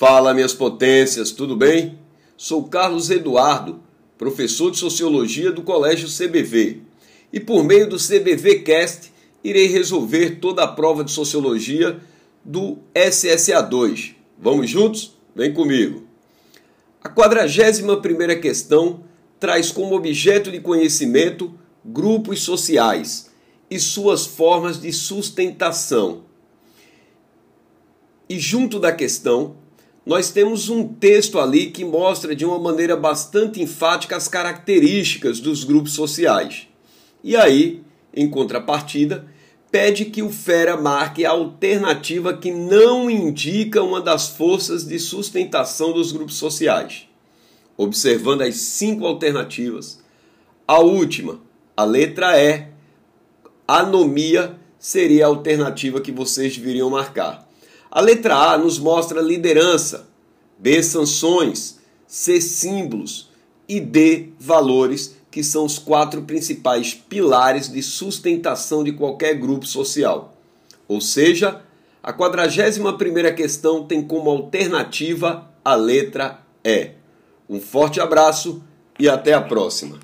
Fala, minhas potências, tudo bem? Sou Carlos Eduardo, professor de Sociologia do Colégio CBV. E por meio do CBV Cast, irei resolver toda a prova de Sociologia do SSA2. Vamos juntos? Vem comigo. A 41 primeira questão traz como objeto de conhecimento grupos sociais e suas formas de sustentação. E junto da questão, nós temos um texto ali que mostra de uma maneira bastante enfática as características dos grupos sociais. E aí, em contrapartida, pede que o Fera marque a alternativa que não indica uma das forças de sustentação dos grupos sociais. Observando as cinco alternativas, a última, a letra E, anomia, seria a alternativa que vocês deveriam marcar. A letra A nos mostra liderança, B sanções, C símbolos e D valores, que são os quatro principais pilares de sustentação de qualquer grupo social. Ou seja, a 41ª questão tem como alternativa a letra E. Um forte abraço e até a próxima.